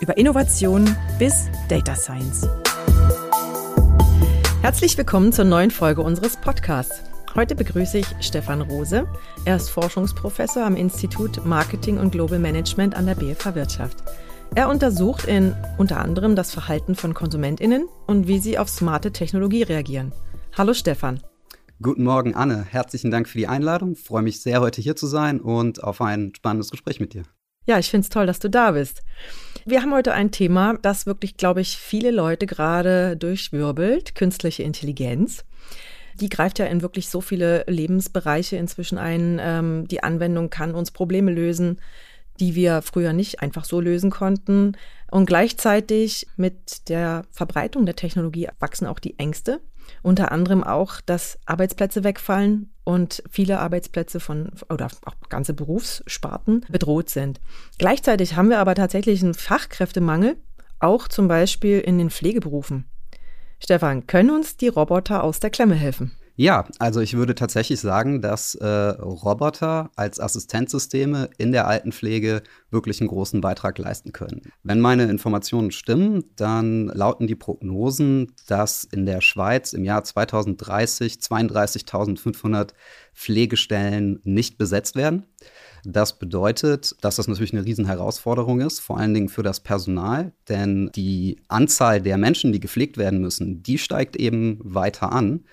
über Innovation bis Data Science. Herzlich willkommen zur neuen Folge unseres Podcasts. Heute begrüße ich Stefan Rose. Er ist Forschungsprofessor am Institut Marketing und Global Management an der BFH Wirtschaft. Er untersucht in unter anderem das Verhalten von KonsumentInnen und wie sie auf smarte Technologie reagieren. Hallo Stefan. Guten Morgen, Anne. Herzlichen Dank für die Einladung. Ich freue mich sehr, heute hier zu sein und auf ein spannendes Gespräch mit dir. Ja, ich finde es toll, dass du da bist. Wir haben heute ein Thema, das wirklich, glaube ich, viele Leute gerade durchwirbelt, künstliche Intelligenz. Die greift ja in wirklich so viele Lebensbereiche inzwischen ein. Ähm, die Anwendung kann uns Probleme lösen, die wir früher nicht einfach so lösen konnten. Und gleichzeitig mit der Verbreitung der Technologie wachsen auch die Ängste. Unter anderem auch, dass Arbeitsplätze wegfallen und viele Arbeitsplätze von oder auch ganze Berufssparten bedroht sind. Gleichzeitig haben wir aber tatsächlich einen Fachkräftemangel, auch zum Beispiel in den Pflegeberufen. Stefan, können uns die Roboter aus der Klemme helfen? Ja, also ich würde tatsächlich sagen, dass äh, Roboter als Assistenzsysteme in der Altenpflege wirklich einen großen Beitrag leisten können. Wenn meine Informationen stimmen, dann lauten die Prognosen, dass in der Schweiz im Jahr 2030 32.500 Pflegestellen nicht besetzt werden. Das bedeutet, dass das natürlich eine Riesenherausforderung ist, vor allen Dingen für das Personal, denn die Anzahl der Menschen, die gepflegt werden müssen, die steigt eben weiter an.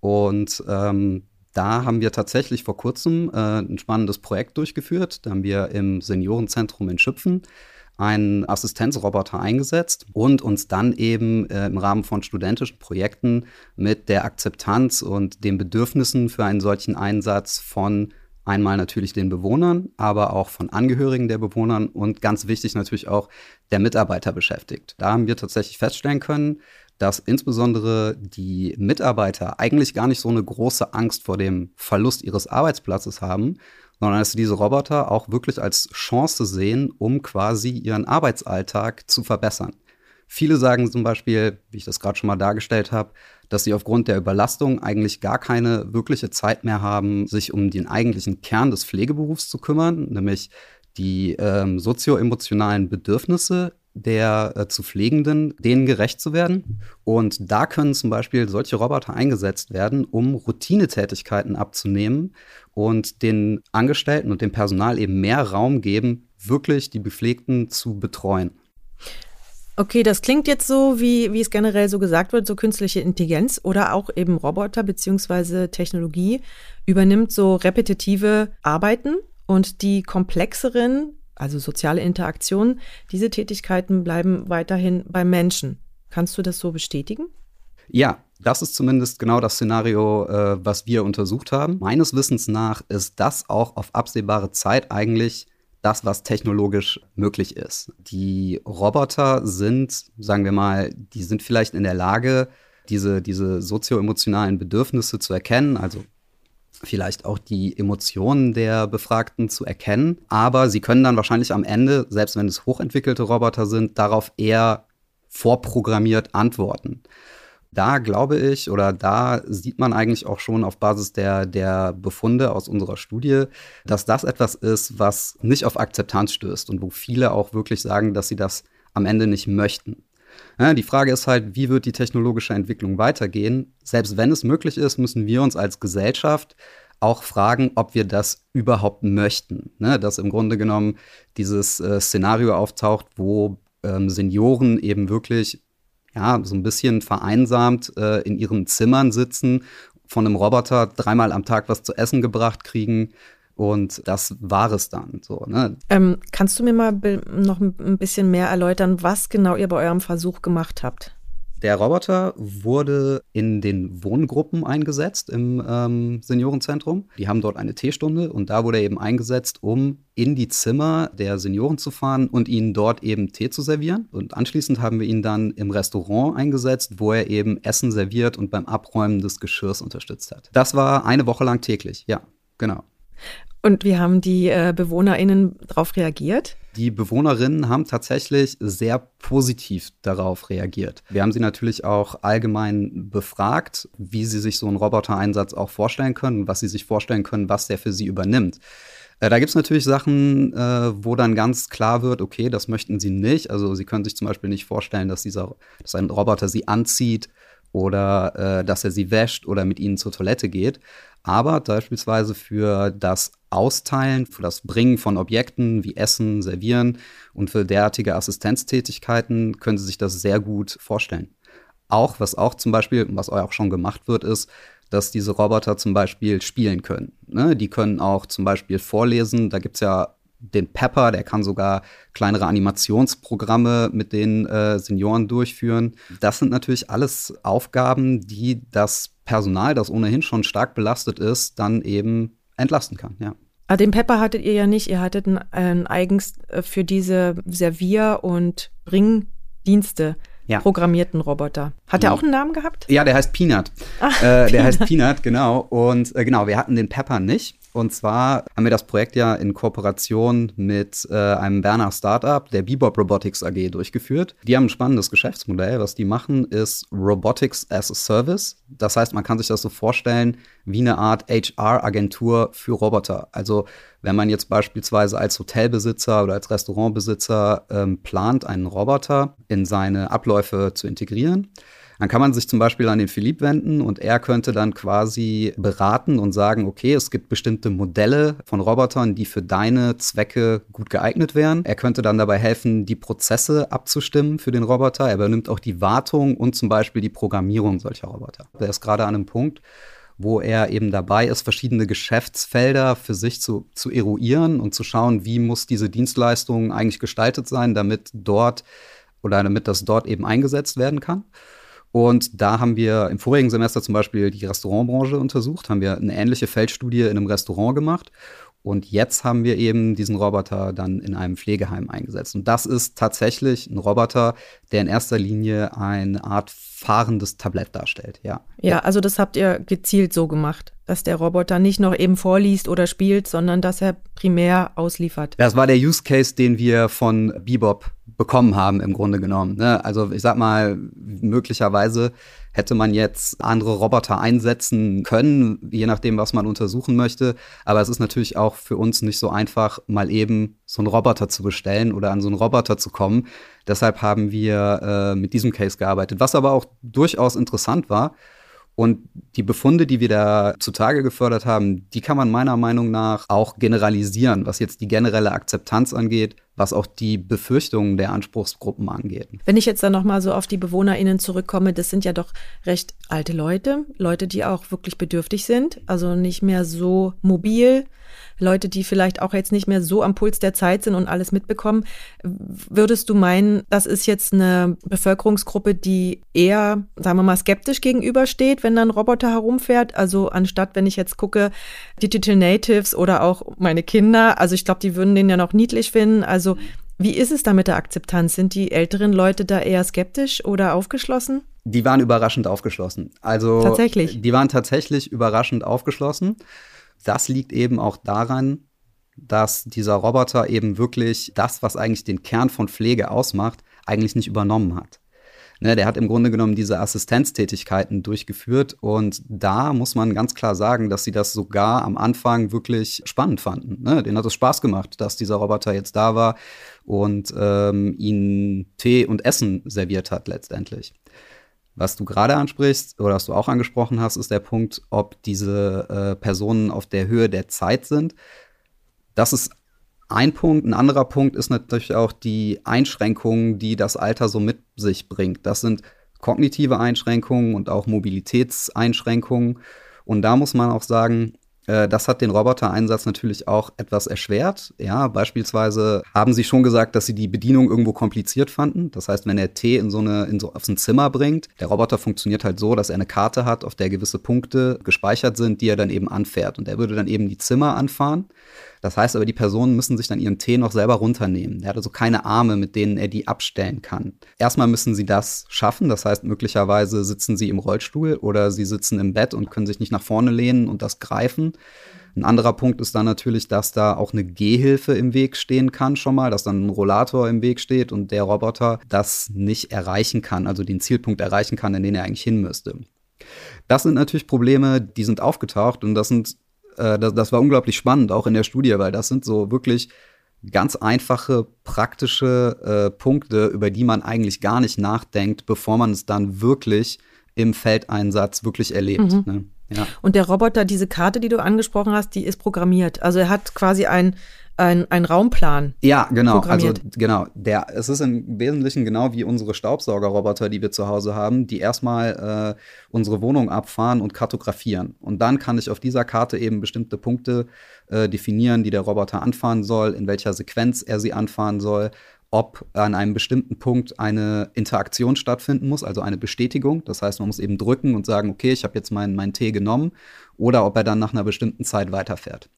Und ähm, da haben wir tatsächlich vor kurzem äh, ein spannendes Projekt durchgeführt. Da haben wir im Seniorenzentrum in Schüpfen einen Assistenzroboter eingesetzt und uns dann eben äh, im Rahmen von studentischen Projekten mit der Akzeptanz und den Bedürfnissen für einen solchen Einsatz von einmal natürlich den Bewohnern, aber auch von Angehörigen der Bewohnern und ganz wichtig natürlich auch der Mitarbeiter beschäftigt. Da haben wir tatsächlich feststellen können, dass insbesondere die Mitarbeiter eigentlich gar nicht so eine große Angst vor dem Verlust ihres Arbeitsplatzes haben, sondern dass sie diese Roboter auch wirklich als Chance sehen, um quasi ihren Arbeitsalltag zu verbessern. Viele sagen zum Beispiel, wie ich das gerade schon mal dargestellt habe, dass sie aufgrund der Überlastung eigentlich gar keine wirkliche Zeit mehr haben, sich um den eigentlichen Kern des Pflegeberufs zu kümmern, nämlich die ähm, sozioemotionalen Bedürfnisse der äh, zu Pflegenden, denen gerecht zu werden. Und da können zum Beispiel solche Roboter eingesetzt werden, um Routinetätigkeiten abzunehmen und den Angestellten und dem Personal eben mehr Raum geben, wirklich die Bepflegten zu betreuen. Okay, das klingt jetzt so, wie, wie es generell so gesagt wird, so künstliche Intelligenz oder auch eben Roboter beziehungsweise Technologie übernimmt so repetitive Arbeiten und die komplexeren also soziale Interaktion, diese Tätigkeiten bleiben weiterhin beim Menschen. Kannst du das so bestätigen? Ja, das ist zumindest genau das Szenario, äh, was wir untersucht haben. Meines Wissens nach ist das auch auf absehbare Zeit eigentlich das, was technologisch möglich ist. Die Roboter sind, sagen wir mal, die sind vielleicht in der Lage, diese, diese sozioemotionalen Bedürfnisse zu erkennen, also vielleicht auch die Emotionen der Befragten zu erkennen. Aber sie können dann wahrscheinlich am Ende, selbst wenn es hochentwickelte Roboter sind, darauf eher vorprogrammiert antworten. Da glaube ich, oder da sieht man eigentlich auch schon auf Basis der, der Befunde aus unserer Studie, dass das etwas ist, was nicht auf Akzeptanz stößt und wo viele auch wirklich sagen, dass sie das am Ende nicht möchten. Ja, die Frage ist halt, wie wird die technologische Entwicklung weitergehen? Selbst wenn es möglich ist, müssen wir uns als Gesellschaft auch fragen, ob wir das überhaupt möchten. Ne? Dass im Grunde genommen dieses äh, Szenario auftaucht, wo ähm, Senioren eben wirklich ja, so ein bisschen vereinsamt äh, in ihren Zimmern sitzen, von einem Roboter dreimal am Tag was zu essen gebracht kriegen, und das war es dann so. Ne? Ähm, kannst du mir mal noch ein bisschen mehr erläutern, was genau ihr bei eurem Versuch gemacht habt? Der Roboter wurde in den Wohngruppen eingesetzt im ähm, Seniorenzentrum. Die haben dort eine Teestunde und da wurde er eben eingesetzt, um in die Zimmer der Senioren zu fahren und ihnen dort eben Tee zu servieren. Und anschließend haben wir ihn dann im Restaurant eingesetzt, wo er eben Essen serviert und beim Abräumen des Geschirrs unterstützt hat. Das war eine Woche lang täglich, ja, genau. Und wie haben die äh, BewohnerInnen darauf reagiert? Die Bewohnerinnen haben tatsächlich sehr positiv darauf reagiert. Wir haben sie natürlich auch allgemein befragt, wie sie sich so einen Robotereinsatz auch vorstellen können, was sie sich vorstellen können, was der für sie übernimmt. Äh, da gibt es natürlich Sachen, äh, wo dann ganz klar wird, okay, das möchten sie nicht. Also sie können sich zum Beispiel nicht vorstellen, dass dieser, dass ein Roboter sie anzieht oder äh, dass er sie wäscht oder mit ihnen zur Toilette geht. Aber beispielsweise für das Austeilen, für das Bringen von Objekten wie Essen, Servieren und für derartige Assistenztätigkeiten können Sie sich das sehr gut vorstellen. Auch, was auch zum Beispiel, was auch schon gemacht wird, ist, dass diese Roboter zum Beispiel spielen können. Ne? Die können auch zum Beispiel vorlesen. Da gibt es ja den Pepper, der kann sogar kleinere Animationsprogramme mit den äh, Senioren durchführen. Das sind natürlich alles Aufgaben, die das Personal, das ohnehin schon stark belastet ist, dann eben entlasten kann, ja. Aber ah, den Pepper hattet ihr ja nicht. Ihr hattet ein, ein eigens äh, für diese Servier- und Bringdienste ja. programmierten Roboter. Hat der auch einen Namen gehabt? Ja, der heißt Peanut. Ach, äh, der Peanut. heißt Peanut, genau. Und äh, genau, wir hatten den Pepper nicht. Und zwar haben wir das Projekt ja in Kooperation mit äh, einem Berner Startup, der Bebop Robotics AG, durchgeführt. Die haben ein spannendes Geschäftsmodell. Was die machen, ist Robotics as a Service. Das heißt, man kann sich das so vorstellen wie eine Art HR-Agentur für Roboter. Also wenn man jetzt beispielsweise als Hotelbesitzer oder als Restaurantbesitzer ähm, plant, einen Roboter in seine Abläufe zu integrieren, dann kann man sich zum Beispiel an den Philipp wenden und er könnte dann quasi beraten und sagen, okay, es gibt bestimmte Modelle von Robotern, die für deine Zwecke gut geeignet wären. Er könnte dann dabei helfen, die Prozesse abzustimmen für den Roboter. Er übernimmt auch die Wartung und zum Beispiel die Programmierung solcher Roboter. Er ist gerade an einem Punkt, wo er eben dabei ist, verschiedene Geschäftsfelder für sich zu, zu eruieren und zu schauen, wie muss diese Dienstleistung eigentlich gestaltet sein, damit dort oder damit das dort eben eingesetzt werden kann. Und da haben wir im vorigen Semester zum Beispiel die Restaurantbranche untersucht, haben wir eine ähnliche Feldstudie in einem Restaurant gemacht. Und jetzt haben wir eben diesen Roboter dann in einem Pflegeheim eingesetzt. Und das ist tatsächlich ein Roboter, der in erster Linie eine Art fahrendes Tablett darstellt, ja. Ja, also das habt ihr gezielt so gemacht, dass der Roboter nicht noch eben vorliest oder spielt, sondern dass er primär ausliefert. Das war der Use Case, den wir von Bebop bekommen haben, im Grunde genommen. Ne? Also ich sag mal, möglicherweise hätte man jetzt andere Roboter einsetzen können, je nachdem, was man untersuchen möchte. Aber es ist natürlich auch für uns nicht so einfach, mal eben so einen Roboter zu bestellen oder an so einen Roboter zu kommen. Deshalb haben wir äh, mit diesem Case gearbeitet, was aber auch durchaus interessant war. Und die Befunde, die wir da zutage gefördert haben, die kann man meiner Meinung nach auch generalisieren, was jetzt die generelle Akzeptanz angeht, was auch die Befürchtungen der Anspruchsgruppen angeht. Wenn ich jetzt dann nochmal so auf die BewohnerInnen zurückkomme, das sind ja doch recht alte Leute, Leute, die auch wirklich bedürftig sind, also nicht mehr so mobil, Leute, die vielleicht auch jetzt nicht mehr so am Puls der Zeit sind und alles mitbekommen. Würdest du meinen, das ist jetzt eine Bevölkerungsgruppe, die eher, sagen wir mal, skeptisch gegenübersteht, wenn dann Roboter herumfährt? Also anstatt, wenn ich jetzt gucke, Digital Natives oder auch meine Kinder, also ich glaube, die würden den ja noch niedlich finden. Also wie ist es da mit der Akzeptanz? Sind die älteren Leute da eher skeptisch oder aufgeschlossen? Die waren überraschend aufgeschlossen. Also tatsächlich. Die waren tatsächlich überraschend aufgeschlossen. Das liegt eben auch daran, dass dieser Roboter eben wirklich das, was eigentlich den Kern von Pflege ausmacht, eigentlich nicht übernommen hat. Ne, der hat im Grunde genommen diese Assistenztätigkeiten durchgeführt und da muss man ganz klar sagen, dass sie das sogar am Anfang wirklich spannend fanden. Ne, denen hat es Spaß gemacht, dass dieser Roboter jetzt da war und ähm, ihnen Tee und Essen serviert hat letztendlich. Was du gerade ansprichst oder was du auch angesprochen hast, ist der Punkt, ob diese äh, Personen auf der Höhe der Zeit sind. Das ist ein Punkt. Ein anderer Punkt ist natürlich auch die Einschränkungen, die das Alter so mit sich bringt. Das sind kognitive Einschränkungen und auch Mobilitätseinschränkungen. Und da muss man auch sagen, Äh, das hat den Robotereinsatz natürlich auch etwas erschwert. Ja, beispielsweise haben sie schon gesagt, dass sie die Bedienung irgendwo kompliziert fanden. Das heißt, wenn er Tee in so eine, in so, auf so ein Zimmer bringt, der Roboter funktioniert halt so, dass er eine Karte hat, auf der gewisse Punkte gespeichert sind, die er dann eben anfährt. Und er würde dann eben die Zimmer anfahren. Das heißt aber, die Personen müssen sich dann ihren Tee noch selber runternehmen. Er hat also keine Arme, mit denen er die abstellen kann. Erstmal müssen sie das schaffen. Das heißt, möglicherweise sitzen sie im Rollstuhl oder sie sitzen im Bett und können sich nicht nach vorne lehnen und das greifen. Ein anderer Punkt ist dann natürlich, dass da auch eine Gehhilfe im Weg stehen kann schon mal, dass dann ein Rollator im Weg steht und der Roboter das nicht erreichen kann, also den Zielpunkt erreichen kann, in den er eigentlich hin müsste. Das sind natürlich Probleme, die sind aufgetaucht und das sind, äh, das, das war unglaublich spannend, auch in der Studie, weil das sind so wirklich ganz einfache, praktische äh, Punkte, über die man eigentlich gar nicht nachdenkt, bevor man es dann wirklich im Feldeinsatz wirklich erlebt. Mhm. Ne? Ja. Und der Roboter, diese Karte, die du angesprochen hast, die ist programmiert. Also er hat quasi ein ein, ein Raumplan. Ja, genau. Also genau. Der, es ist im Wesentlichen genau wie unsere Staubsaugerroboter, die wir zu Hause haben, die erstmal äh, unsere Wohnung abfahren und kartografieren. Und dann kann ich auf dieser Karte eben bestimmte Punkte äh, definieren, die der Roboter anfahren soll, in welcher Sequenz er sie anfahren soll ob an einem bestimmten Punkt eine Interaktion stattfinden muss, also eine Bestätigung. Das heißt, man muss eben drücken und sagen, okay, ich habe jetzt meinen mein Tee genommen, oder ob er dann nach einer bestimmten Zeit weiterfährt.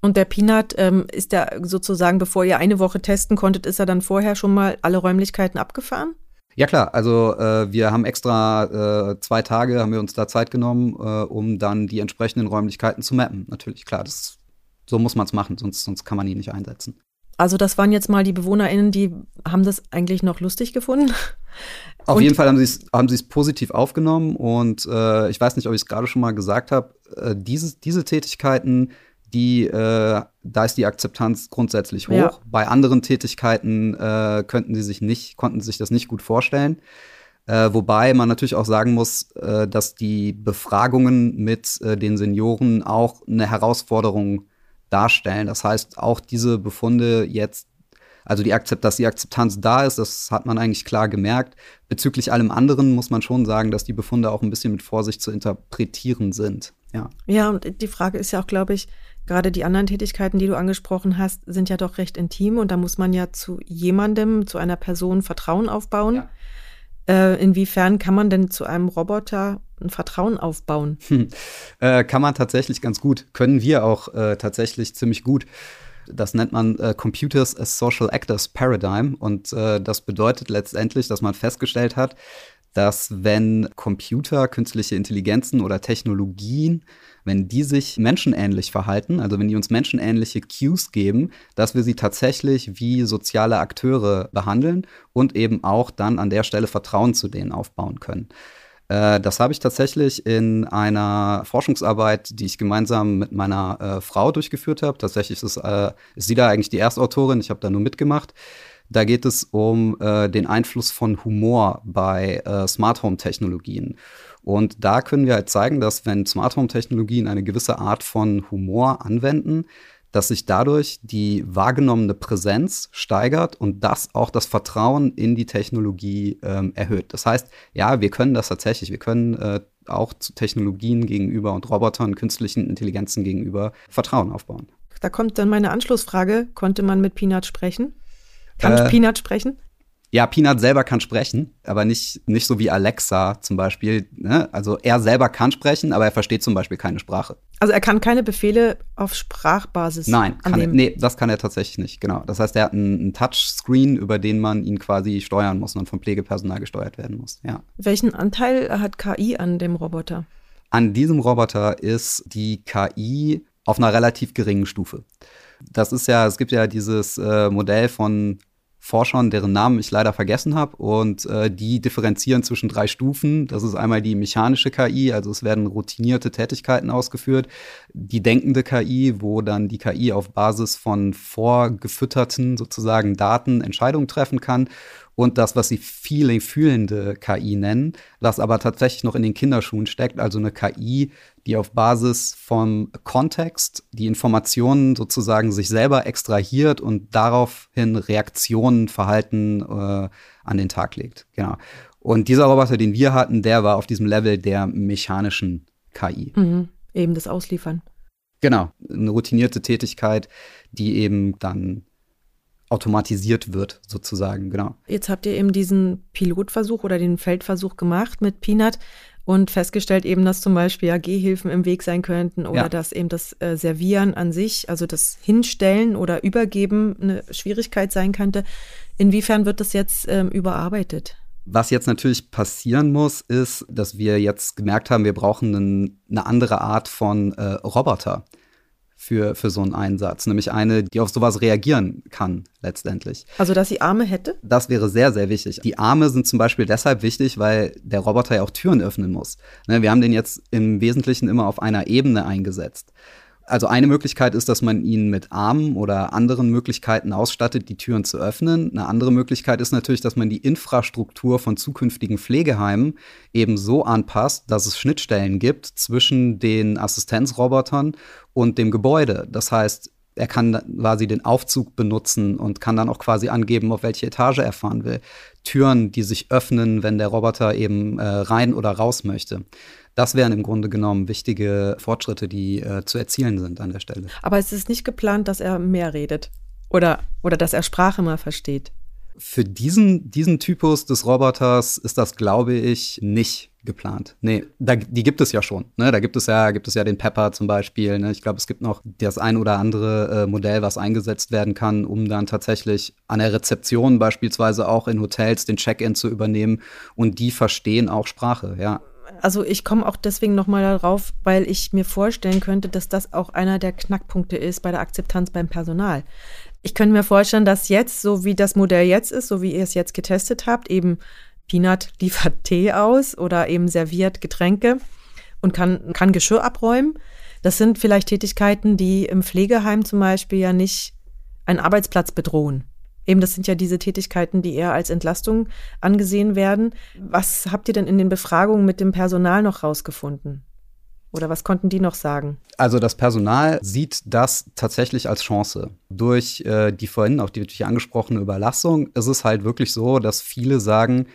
Und der Peanut ähm, ist der sozusagen, bevor ihr eine Woche testen konntet, ist er dann vorher schon mal alle Räumlichkeiten abgefahren? Ja klar, also äh, wir haben extra äh, zwei Tage, haben wir uns da Zeit genommen, äh, um dann die entsprechenden Räumlichkeiten zu mappen. Natürlich, klar, das, so muss man es machen, sonst, sonst kann man ihn nicht einsetzen. Also das waren jetzt mal die BewohnerInnen, die haben das eigentlich noch lustig gefunden. Auf und jeden Fall haben sie es haben positiv aufgenommen und äh, ich weiß nicht, ob ich es gerade schon mal gesagt habe, äh, diese, diese Tätigkeiten, die, äh, da ist die Akzeptanz grundsätzlich hoch. Ja. Bei anderen Tätigkeiten äh, könnten sie sich nicht, konnten sich das nicht gut vorstellen. Äh, wobei man natürlich auch sagen muss, äh, dass die Befragungen mit äh, den Senioren auch eine Herausforderung darstellen. Das heißt, auch diese Befunde jetzt, also die Akzept, dass die Akzeptanz da ist, das hat man eigentlich klar gemerkt. Bezüglich allem anderen muss man schon sagen, dass die Befunde auch ein bisschen mit Vorsicht zu interpretieren sind. Ja. Ja, und die Frage ist ja auch, glaube ich, gerade die anderen Tätigkeiten, die du angesprochen hast, sind ja doch recht intim und da muss man ja zu jemandem, zu einer Person Vertrauen aufbauen. Ja. Äh, inwiefern kann man denn zu einem Roboter ein Vertrauen aufbauen? Hm. Äh, kann man tatsächlich ganz gut. Können wir auch äh, tatsächlich ziemlich gut. Das nennt man äh, Computers as Social Actors Paradigm. Und äh, das bedeutet letztendlich, dass man festgestellt hat, dass wenn Computer, künstliche Intelligenzen oder Technologien wenn die sich menschenähnlich verhalten, also wenn die uns menschenähnliche Cues geben, dass wir sie tatsächlich wie soziale Akteure behandeln und eben auch dann an der Stelle Vertrauen zu denen aufbauen können. Äh, das habe ich tatsächlich in einer Forschungsarbeit, die ich gemeinsam mit meiner äh, Frau durchgeführt habe. Tatsächlich ist, äh, ist sie da eigentlich die Erstautorin, ich habe da nur mitgemacht. Da geht es um äh, den Einfluss von Humor bei äh, Smart Home Technologien. Und da können wir halt zeigen, dass wenn Smart Home Technologien eine gewisse Art von Humor anwenden, dass sich dadurch die wahrgenommene Präsenz steigert und das auch das Vertrauen in die Technologie ähm, erhöht. Das heißt, ja, wir können das tatsächlich. Wir können äh, auch zu Technologien gegenüber und Robotern, künstlichen Intelligenzen gegenüber Vertrauen aufbauen. Da kommt dann meine Anschlussfrage. Konnte man mit Peanut sprechen? Kann äh, Peanut sprechen? Ja, Peanut selber kann sprechen, aber nicht, nicht so wie Alexa zum Beispiel. Ne? Also er selber kann sprechen, aber er versteht zum Beispiel keine Sprache. Also er kann keine Befehle auf Sprachbasis Nein, kann er, nee, das kann er tatsächlich nicht, genau. Das heißt, er hat einen, einen, Touchscreen, über den man ihn quasi steuern muss und vom Pflegepersonal gesteuert werden muss, ja. Welchen Anteil hat KI an dem Roboter? An diesem Roboter ist die KI auf einer relativ geringen Stufe. Das ist ja, es gibt ja dieses äh, Modell von Forschern, deren Namen ich leider vergessen habe. Und äh, die differenzieren zwischen drei Stufen. Das ist einmal die mechanische KI, also es werden routinierte Tätigkeiten ausgeführt. Die denkende KI, wo dann die KI auf Basis von vorgefütterten sozusagen Daten Entscheidungen treffen kann und das, was sie Feeling fühlende KI nennen, was aber tatsächlich noch in den Kinderschuhen steckt, also eine KI, die auf Basis vom Kontext die Informationen sozusagen sich selber extrahiert und daraufhin Reaktionen, Verhalten äh, an den Tag legt. Genau. Und dieser Roboter, den wir hatten, der war auf diesem Level der mechanischen KI. Mhm. Eben das Ausliefern. Genau, eine routinierte Tätigkeit, die eben dann automatisiert wird, sozusagen, genau. Jetzt habt ihr eben diesen Pilotversuch oder den Feldversuch gemacht mit Peanut und festgestellt eben, dass zum Beispiel ja Gehhilfen im Weg sein könnten oder ja. dass eben das äh, Servieren an sich, also das Hinstellen oder Übergeben eine Schwierigkeit sein könnte. Inwiefern wird das jetzt ähm, überarbeitet? Was jetzt natürlich passieren muss, ist, dass wir jetzt gemerkt haben, wir brauchen einen, eine andere Art von äh, Roboter für, für so einen Einsatz, nämlich eine, die auf sowas reagieren kann, letztendlich. Also, dass sie Arme hätte? Das wäre sehr, sehr wichtig. Die Arme sind zum Beispiel deshalb wichtig, weil der Roboter ja auch Türen öffnen muss. Ne, wir haben den jetzt im Wesentlichen immer auf einer Ebene eingesetzt. Also eine Möglichkeit ist, dass man ihn mit Armen oder anderen Möglichkeiten ausstattet, die Türen zu öffnen. Eine andere Möglichkeit ist natürlich, dass man die Infrastruktur von zukünftigen Pflegeheimen eben so anpasst, dass es Schnittstellen gibt zwischen den Assistenzrobotern und dem Gebäude. Das heißt, er kann quasi den Aufzug benutzen und kann dann auch quasi angeben, auf welche Etage er fahren will. Türen, die sich öffnen, wenn der Roboter eben äh, rein oder raus möchte. Das wären im Grunde genommen wichtige Fortschritte, die äh, zu erzielen sind an der Stelle. Aber es ist nicht geplant, dass er mehr redet oder, oder dass er Sprache mal versteht. Für diesen, diesen Typus des Roboters ist das, glaube ich, nicht geplant. Nee, da, die gibt es ja schon. Ne? Da gibt es ja, gibt es ja den Pepper zum Beispiel. Ne? Ich glaube, es gibt noch das ein oder andere äh, Modell, was eingesetzt werden kann, um dann tatsächlich an der Rezeption beispielsweise auch in Hotels den Check-in zu übernehmen. Und die verstehen auch Sprache, ja also ich komme auch deswegen nochmal darauf, weil ich mir vorstellen könnte, dass das auch einer der Knackpunkte ist bei der Akzeptanz beim Personal. Ich könnte mir vorstellen, dass jetzt, so wie das Modell jetzt ist, so wie ihr es jetzt getestet habt, eben Peanut liefert Tee aus oder eben serviert Getränke und kann, kann Geschirr abräumen. Das sind vielleicht Tätigkeiten, die im Pflegeheim zum Beispiel ja nicht einen Arbeitsplatz bedrohen. Eben, das sind ja diese Tätigkeiten, die eher als Entlastung angesehen werden. Was habt ihr denn in den Befragungen mit dem Personal noch rausgefunden? Oder was konnten die noch sagen? Also das Personal sieht das tatsächlich als Chance. Durch äh, die vorhin auch die, die angesprochene Überlassung ist es halt wirklich so, dass viele sagen,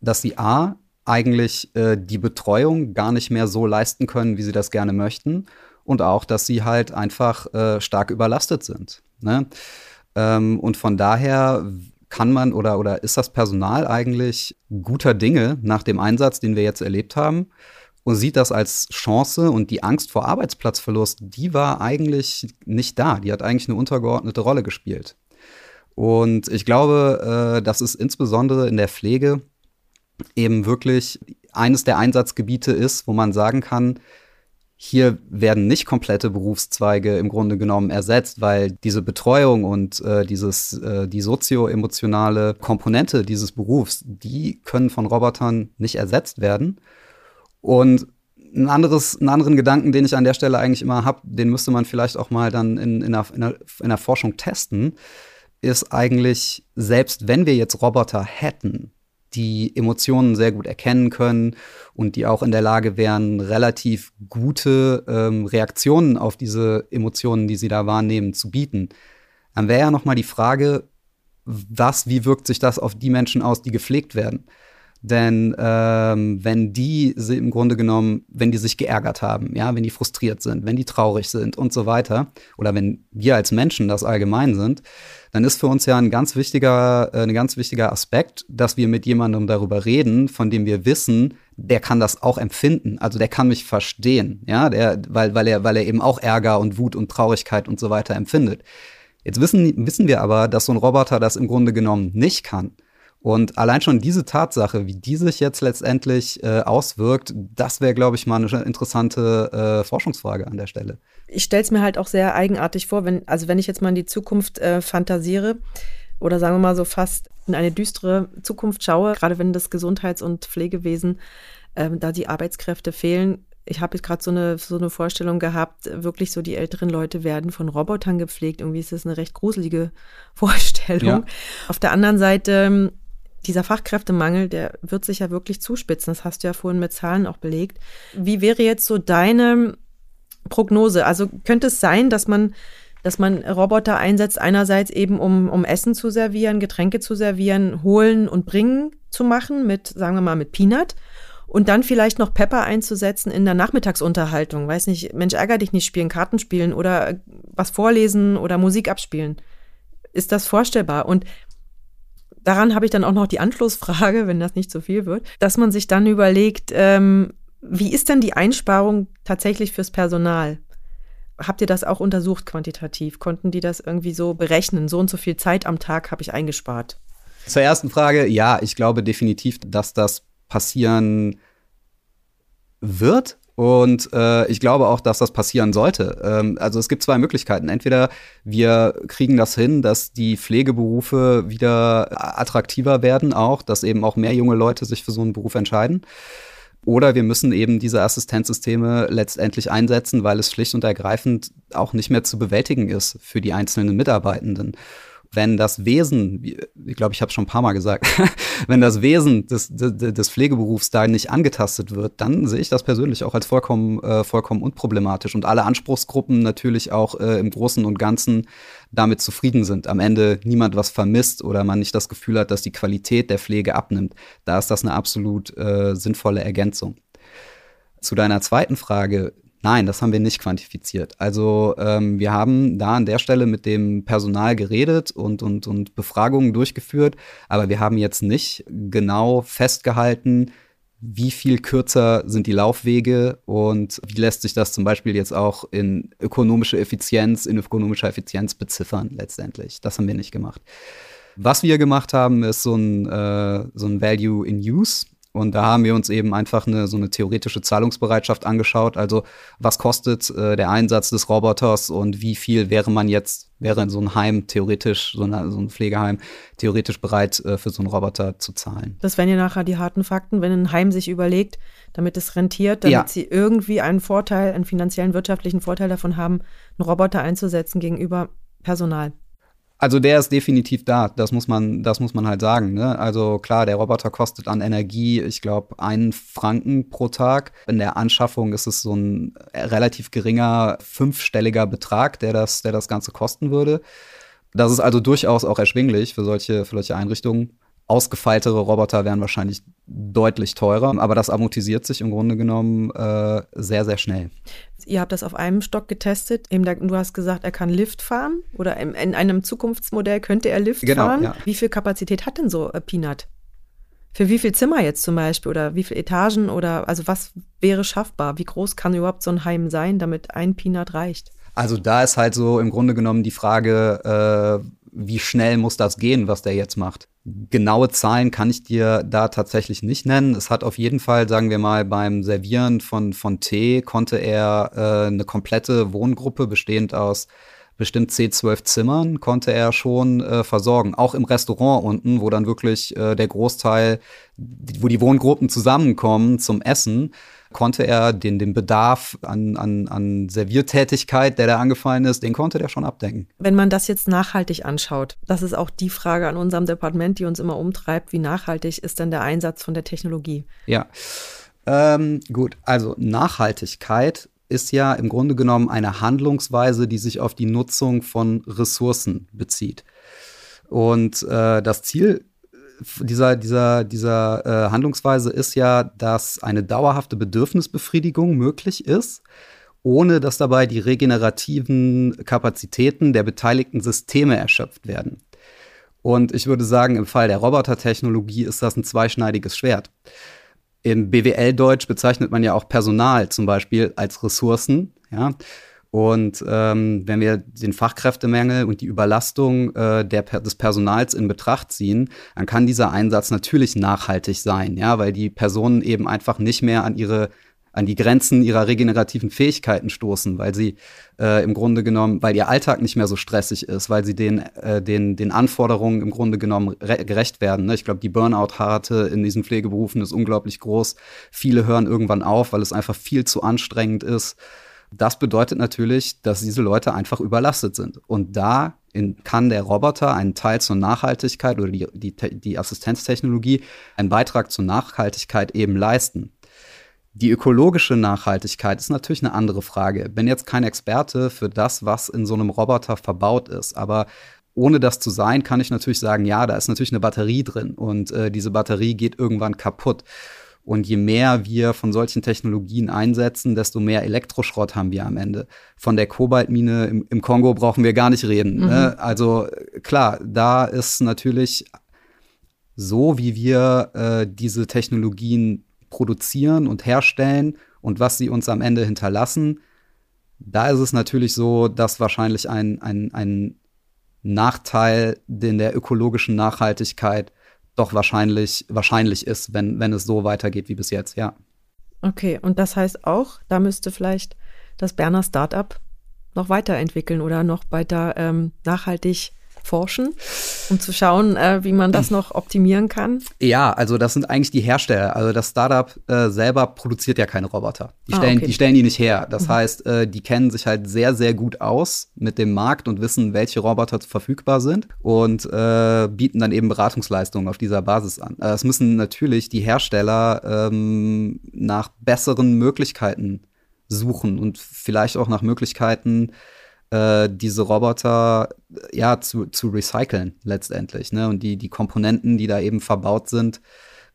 dass sie A, eigentlich äh, die Betreuung gar nicht mehr so leisten können, wie sie das gerne möchten. Und auch, dass sie halt einfach äh, stark überlastet sind. Ne? Ähm, und von daher kann man oder, oder ist das Personal eigentlich guter Dinge nach dem Einsatz, den wir jetzt erlebt haben? Und sieht das als Chance und die Angst vor Arbeitsplatzverlust, die war eigentlich nicht da. Die hat eigentlich eine untergeordnete Rolle gespielt. Und ich glaube, äh, das ist insbesondere in der Pflege eben wirklich eines der Einsatzgebiete ist, wo man sagen kann, hier werden nicht komplette Berufszweige im Grunde genommen ersetzt, weil diese Betreuung und äh, dieses, äh, die sozioemotionale Komponente dieses Berufs, die können von Robotern nicht ersetzt werden. Und ein anderes, einen anderen Gedanken, den ich an der Stelle eigentlich immer habe, den müsste man vielleicht auch mal dann in, in, der, in, der, in der Forschung testen, ist eigentlich, selbst wenn wir jetzt Roboter hätten, die Emotionen sehr gut erkennen können und die auch in der Lage wären, relativ gute ähm, Reaktionen auf diese Emotionen, die sie da wahrnehmen, zu bieten. Dann wäre ja noch mal die Frage, was, wie wirkt sich das auf die Menschen aus, die gepflegt werden? Denn ähm, wenn die im Grunde genommen, wenn die sich geärgert haben, ja, wenn die frustriert sind, wenn die traurig sind und so weiter, oder wenn wir als Menschen das allgemein sind, dann ist für uns ja ein ganz wichtiger, äh, ein ganz wichtiger Aspekt, dass wir mit jemandem darüber reden, von dem wir wissen, der kann das auch empfinden. Also der kann mich verstehen, ja, der, weil, weil er, weil er eben auch Ärger und Wut und Traurigkeit und so weiter empfindet. Jetzt wissen, wissen wir aber, dass so ein Roboter das im Grunde genommen nicht kann. Und allein schon diese Tatsache, wie die sich jetzt letztendlich äh, auswirkt, das wäre, glaube ich, mal eine interessante äh, Forschungsfrage an der Stelle. Ich stelle es mir halt auch sehr eigenartig vor, wenn, also wenn ich jetzt mal in die Zukunft äh, fantasiere oder sagen wir mal so fast in eine düstere Zukunft schaue, gerade wenn das Gesundheits- und Pflegewesen, ähm, da die Arbeitskräfte fehlen, ich habe jetzt gerade so eine, so eine Vorstellung gehabt, wirklich so die älteren Leute werden von Robotern gepflegt. Irgendwie ist das eine recht gruselige Vorstellung. Ja. Auf der anderen Seite dieser Fachkräftemangel, der wird sich ja wirklich zuspitzen. Das hast du ja vorhin mit Zahlen auch belegt. Wie wäre jetzt so deine Prognose? Also könnte es sein, dass man, dass man Roboter einsetzt, einerseits eben um, um Essen zu servieren, Getränke zu servieren, holen und bringen zu machen mit, sagen wir mal, mit Peanut. Und dann vielleicht noch Pepper einzusetzen in der Nachmittagsunterhaltung. Weiß nicht, Mensch, ärger dich nicht spielen, Karten spielen oder was vorlesen oder Musik abspielen. Ist das vorstellbar? Und daran habe ich dann auch noch die Anschlussfrage, wenn das nicht zu viel wird, dass man sich dann überlegt, ähm, wie ist denn die Einsparung tatsächlich fürs Personal? Habt ihr das auch untersucht quantitativ? Konnten die das irgendwie so berechnen? So und so viel Zeit am Tag habe ich eingespart. Zur ersten Frage, ja, ich glaube definitiv, dass das passieren wird. Und äh, ich glaube auch, dass das passieren sollte. Ähm, also es gibt zwei Möglichkeiten. Entweder wir kriegen das hin, dass die Pflegeberufe wieder attraktiver werden, auch, dass eben auch mehr junge Leute sich für so einen Beruf entscheiden. Oder wir müssen eben diese Assistenzsysteme letztendlich einsetzen, weil es schlicht und ergreifend auch nicht mehr zu bewältigen ist für die einzelnen Mitarbeitenden wenn das Wesen, ich glaube, ich habe schon ein paar Mal gesagt, wenn das Wesen des, des, des, Pflegeberufs da nicht angetastet wird, dann sehe ich das persönlich auch als vollkommen, äh, vollkommen unproblematisch und alle Anspruchsgruppen natürlich auch äh, im Großen und Ganzen damit zufrieden sind. Am Ende niemand was vermisst oder man nicht das Gefühl hat, dass die Qualität der Pflege abnimmt. Da ist das eine absolut äh, sinnvolle Ergänzung. Zu deiner zweiten Frage, Nein, das haben wir nicht quantifiziert. Also ähm, wir haben da an der Stelle mit dem Personal geredet und, und, und Befragungen durchgeführt, aber wir haben jetzt nicht genau festgehalten, wie viel kürzer sind die Laufwege und wie lässt sich das zum Beispiel jetzt auch in ökonomische Effizienz, in ökonomischer Effizienz beziffern letztendlich. Das haben wir nicht gemacht. Was wir gemacht haben, ist so ein, äh, so ein Value in Use. Und da haben wir uns eben einfach eine, so eine theoretische Zahlungsbereitschaft angeschaut. Also was kostet äh, der Einsatz des Roboters und wie viel wäre man jetzt, wäre so ein Heim theoretisch, so, eine, so ein Pflegeheim theoretisch bereit äh, für so einen Roboter zu zahlen. Das wären ja nachher die harten Fakten, wenn ein Heim sich überlegt, damit es rentiert, damit ja. sie irgendwie einen Vorteil, einen finanziellen, wirtschaftlichen Vorteil davon haben, einen Roboter einzusetzen gegenüber Personal. Also der ist definitiv da, das muss man, das muss man halt sagen. Ne? Also klar, der Roboter kostet an Energie, ich glaube, einen Franken pro Tag. In der Anschaffung ist es so ein relativ geringer fünfstelliger Betrag, der das, der das Ganze kosten würde. Das ist also durchaus auch erschwinglich für solche, für solche Einrichtungen. Ausgefeiltere Roboter wären wahrscheinlich deutlich teurer, aber das amortisiert sich im Grunde genommen äh, sehr, sehr schnell. Ihr habt das auf einem Stock getestet. Eben da, du hast gesagt, er kann Lift fahren oder in, in einem Zukunftsmodell könnte er Lift genau, fahren. Ja. Wie viel Kapazität hat denn so äh, Peanut? Für wie viel Zimmer jetzt zum Beispiel oder wie viele Etagen oder also was wäre schaffbar? Wie groß kann überhaupt so ein Heim sein, damit ein Peanut reicht? Also da ist halt so im Grunde genommen die Frage, äh, wie schnell muss das gehen, was der jetzt macht. Genaue Zahlen kann ich dir da tatsächlich nicht nennen. Es hat auf jeden Fall, sagen wir mal, beim Servieren von, von Tee konnte er äh, eine komplette Wohngruppe bestehend aus bestimmt C12 Zimmern konnte er schon äh, versorgen. Auch im Restaurant unten, wo dann wirklich äh, der Großteil, wo die Wohngruppen zusammenkommen zum Essen, konnte er den, den Bedarf an, an, an Serviertätigkeit, der da angefallen ist, den konnte der schon abdenken. Wenn man das jetzt nachhaltig anschaut, das ist auch die Frage an unserem Departement, die uns immer umtreibt, wie nachhaltig ist denn der Einsatz von der Technologie? Ja. Ähm, gut, also Nachhaltigkeit ist ja im Grunde genommen eine Handlungsweise, die sich auf die Nutzung von Ressourcen bezieht. Und äh, das Ziel dieser, dieser, dieser äh, Handlungsweise ist ja, dass eine dauerhafte Bedürfnisbefriedigung möglich ist, ohne dass dabei die regenerativen Kapazitäten der beteiligten Systeme erschöpft werden. Und ich würde sagen, im Fall der Robotertechnologie ist das ein zweischneidiges Schwert. Im BWL-Deutsch bezeichnet man ja auch Personal zum Beispiel als Ressourcen. Ja? Und ähm, wenn wir den Fachkräftemangel und die Überlastung äh, der, des Personals in Betracht ziehen, dann kann dieser Einsatz natürlich nachhaltig sein, ja, weil die Personen eben einfach nicht mehr an ihre an die Grenzen ihrer regenerativen Fähigkeiten stoßen, weil sie äh, im Grunde genommen, weil ihr Alltag nicht mehr so stressig ist, weil sie den, äh, den, den Anforderungen im Grunde genommen gerecht werden. Ne? Ich glaube, die Burnout-Rate in diesen Pflegeberufen ist unglaublich groß. Viele hören irgendwann auf, weil es einfach viel zu anstrengend ist. Das bedeutet natürlich, dass diese Leute einfach überlastet sind. Und da in, kann der Roboter einen Teil zur Nachhaltigkeit oder die, die, die Assistenztechnologie einen Beitrag zur Nachhaltigkeit eben leisten. Die ökologische Nachhaltigkeit ist natürlich eine andere Frage. Bin jetzt kein Experte für das, was in so einem Roboter verbaut ist, aber ohne das zu sein, kann ich natürlich sagen, ja, da ist natürlich eine Batterie drin und äh, diese Batterie geht irgendwann kaputt. Und je mehr wir von solchen Technologien einsetzen, desto mehr Elektroschrott haben wir am Ende. Von der Kobaltmine im, im Kongo brauchen wir gar nicht reden. Ne? Mhm. Ne? Also klar, da ist natürlich so, wie wir äh, diese Technologien produzieren und herstellen und was sie uns am Ende hinterlassen, da ist es natürlich so, dass wahrscheinlich ein, ein, ein Nachteil in der ökologischen Nachhaltigkeit doch wahrscheinlich, wahrscheinlich ist, wenn, wenn es so weitergeht wie bis jetzt, ja. Okay, und das heißt auch, da müsste vielleicht das Berner Startup noch weiterentwickeln oder noch weiter ähm, nachhaltig forschen, um zu schauen, äh, wie man das noch optimieren kann? Ja, also das sind eigentlich die Hersteller. Also das Startup äh, selber produziert ja keine Roboter. Die, ah, stellen, okay. die stellen die nicht her. Das mhm. heißt, äh, die kennen sich halt sehr, sehr gut aus mit dem Markt und wissen, welche Roboter verfügbar sind und äh, bieten dann eben Beratungsleistungen auf dieser Basis an. Äh, es müssen natürlich die Hersteller ähm, nach besseren Möglichkeiten suchen und vielleicht auch nach Möglichkeiten, äh, diese Roboter ja zu, zu recyceln letztendlich. Ne? Und die, die Komponenten, die da eben verbaut sind,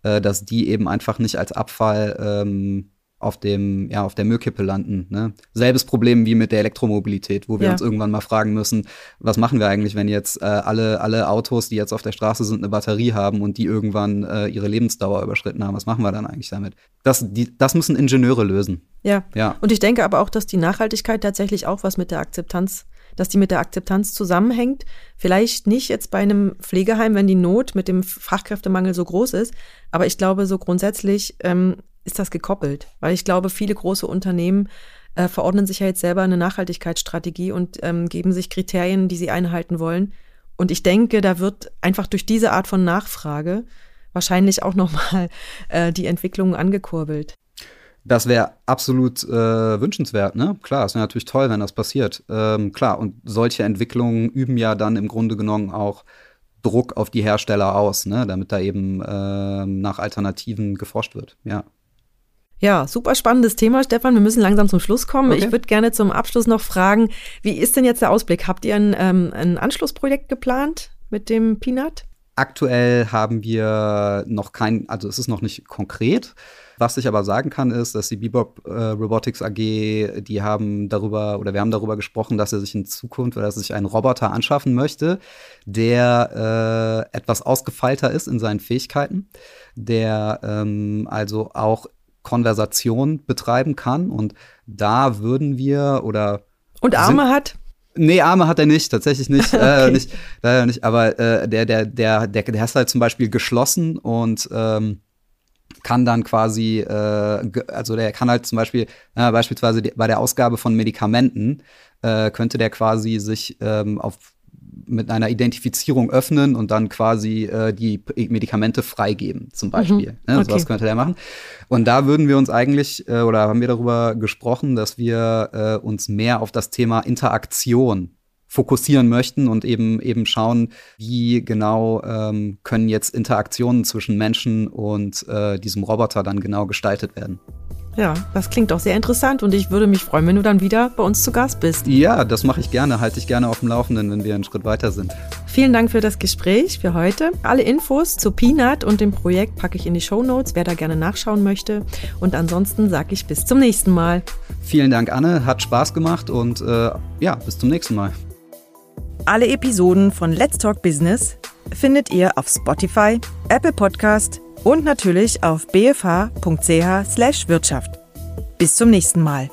äh, dass die eben einfach nicht als Abfall ähm, auf dem, ja, auf der Müllkippe landen. Ne? Selbes Problem wie mit der Elektromobilität, wo wir ja. uns irgendwann mal fragen müssen, was machen wir eigentlich, wenn jetzt äh, alle, alle Autos, die jetzt auf der Straße sind, eine Batterie haben und die irgendwann äh, ihre Lebensdauer überschritten haben? Was machen wir dann eigentlich damit? Das, die, das müssen Ingenieure lösen. Ja. ja. Und ich denke aber auch, dass die Nachhaltigkeit tatsächlich auch was mit der Akzeptanz dass die mit der Akzeptanz zusammenhängt. Vielleicht nicht jetzt bei einem Pflegeheim, wenn die Not mit dem Fachkräftemangel so groß ist, aber ich glaube, so grundsätzlich ähm, ist das gekoppelt, weil ich glaube, viele große Unternehmen äh, verordnen sich ja jetzt selber eine Nachhaltigkeitsstrategie und ähm, geben sich Kriterien, die sie einhalten wollen. Und ich denke, da wird einfach durch diese Art von Nachfrage wahrscheinlich auch nochmal äh, die Entwicklung angekurbelt. Das wäre absolut äh, wünschenswert, ne? Klar, es wäre natürlich toll, wenn das passiert. Ähm, klar, und solche Entwicklungen üben ja dann im Grunde genommen auch Druck auf die Hersteller aus, ne? damit da eben äh, nach Alternativen geforscht wird, ja. Ja, super spannendes Thema, Stefan. Wir müssen langsam zum Schluss kommen. Okay. Ich würde gerne zum Abschluss noch fragen, wie ist denn jetzt der Ausblick? Habt ihr ein, ähm, ein Anschlussprojekt geplant mit dem Peanut? Aktuell haben wir noch kein, also es ist noch nicht konkret. Was ich aber sagen kann, ist, dass die Bebop äh, Robotics AG, die haben darüber oder wir haben darüber gesprochen, dass er sich in Zukunft oder dass er sich einen Roboter anschaffen möchte, der äh, etwas ausgefeilter ist in seinen Fähigkeiten, der ähm, also auch Konversation betreiben kann. Und da würden wir oder. Und Arme hat? Nee, Arme hat er nicht, tatsächlich nicht. Äh, okay. äh, nicht leider nicht. Aber äh, der, der, der, der, der ist halt zum Beispiel geschlossen und ähm, kann dann quasi, äh, also der kann halt zum Beispiel, äh, beispielsweise bei der Ausgabe von Medikamenten, äh, könnte der quasi sich ähm, auf mit einer Identifizierung öffnen und dann quasi äh, die Medikamente freigeben, zum Beispiel. Mhm. Ne? Okay. was könnte der machen. Und da würden wir uns eigentlich, äh, oder haben wir darüber gesprochen, dass wir äh, uns mehr auf das Thema Interaktion fokussieren möchten und eben eben schauen, wie genau ähm, können jetzt Interaktionen zwischen Menschen und äh, diesem Roboter dann genau gestaltet werden. Ja, das klingt doch sehr interessant und ich würde mich freuen, wenn du dann wieder bei uns zu Gast bist. Ja, das mache ich gerne, halte ich gerne auf dem Laufenden, wenn wir einen Schritt weiter sind. Vielen Dank für das Gespräch für heute. Alle Infos zu Peanut und dem Projekt packe ich in die Show Notes, wer da gerne nachschauen möchte. Und ansonsten sage ich bis zum nächsten Mal. Vielen Dank, Anne, hat Spaß gemacht und äh, ja, bis zum nächsten Mal. Alle Episoden von Let's Talk Business findet ihr auf Spotify, Apple Podcast und natürlich auf bfh.ch/wirtschaft. Bis zum nächsten Mal.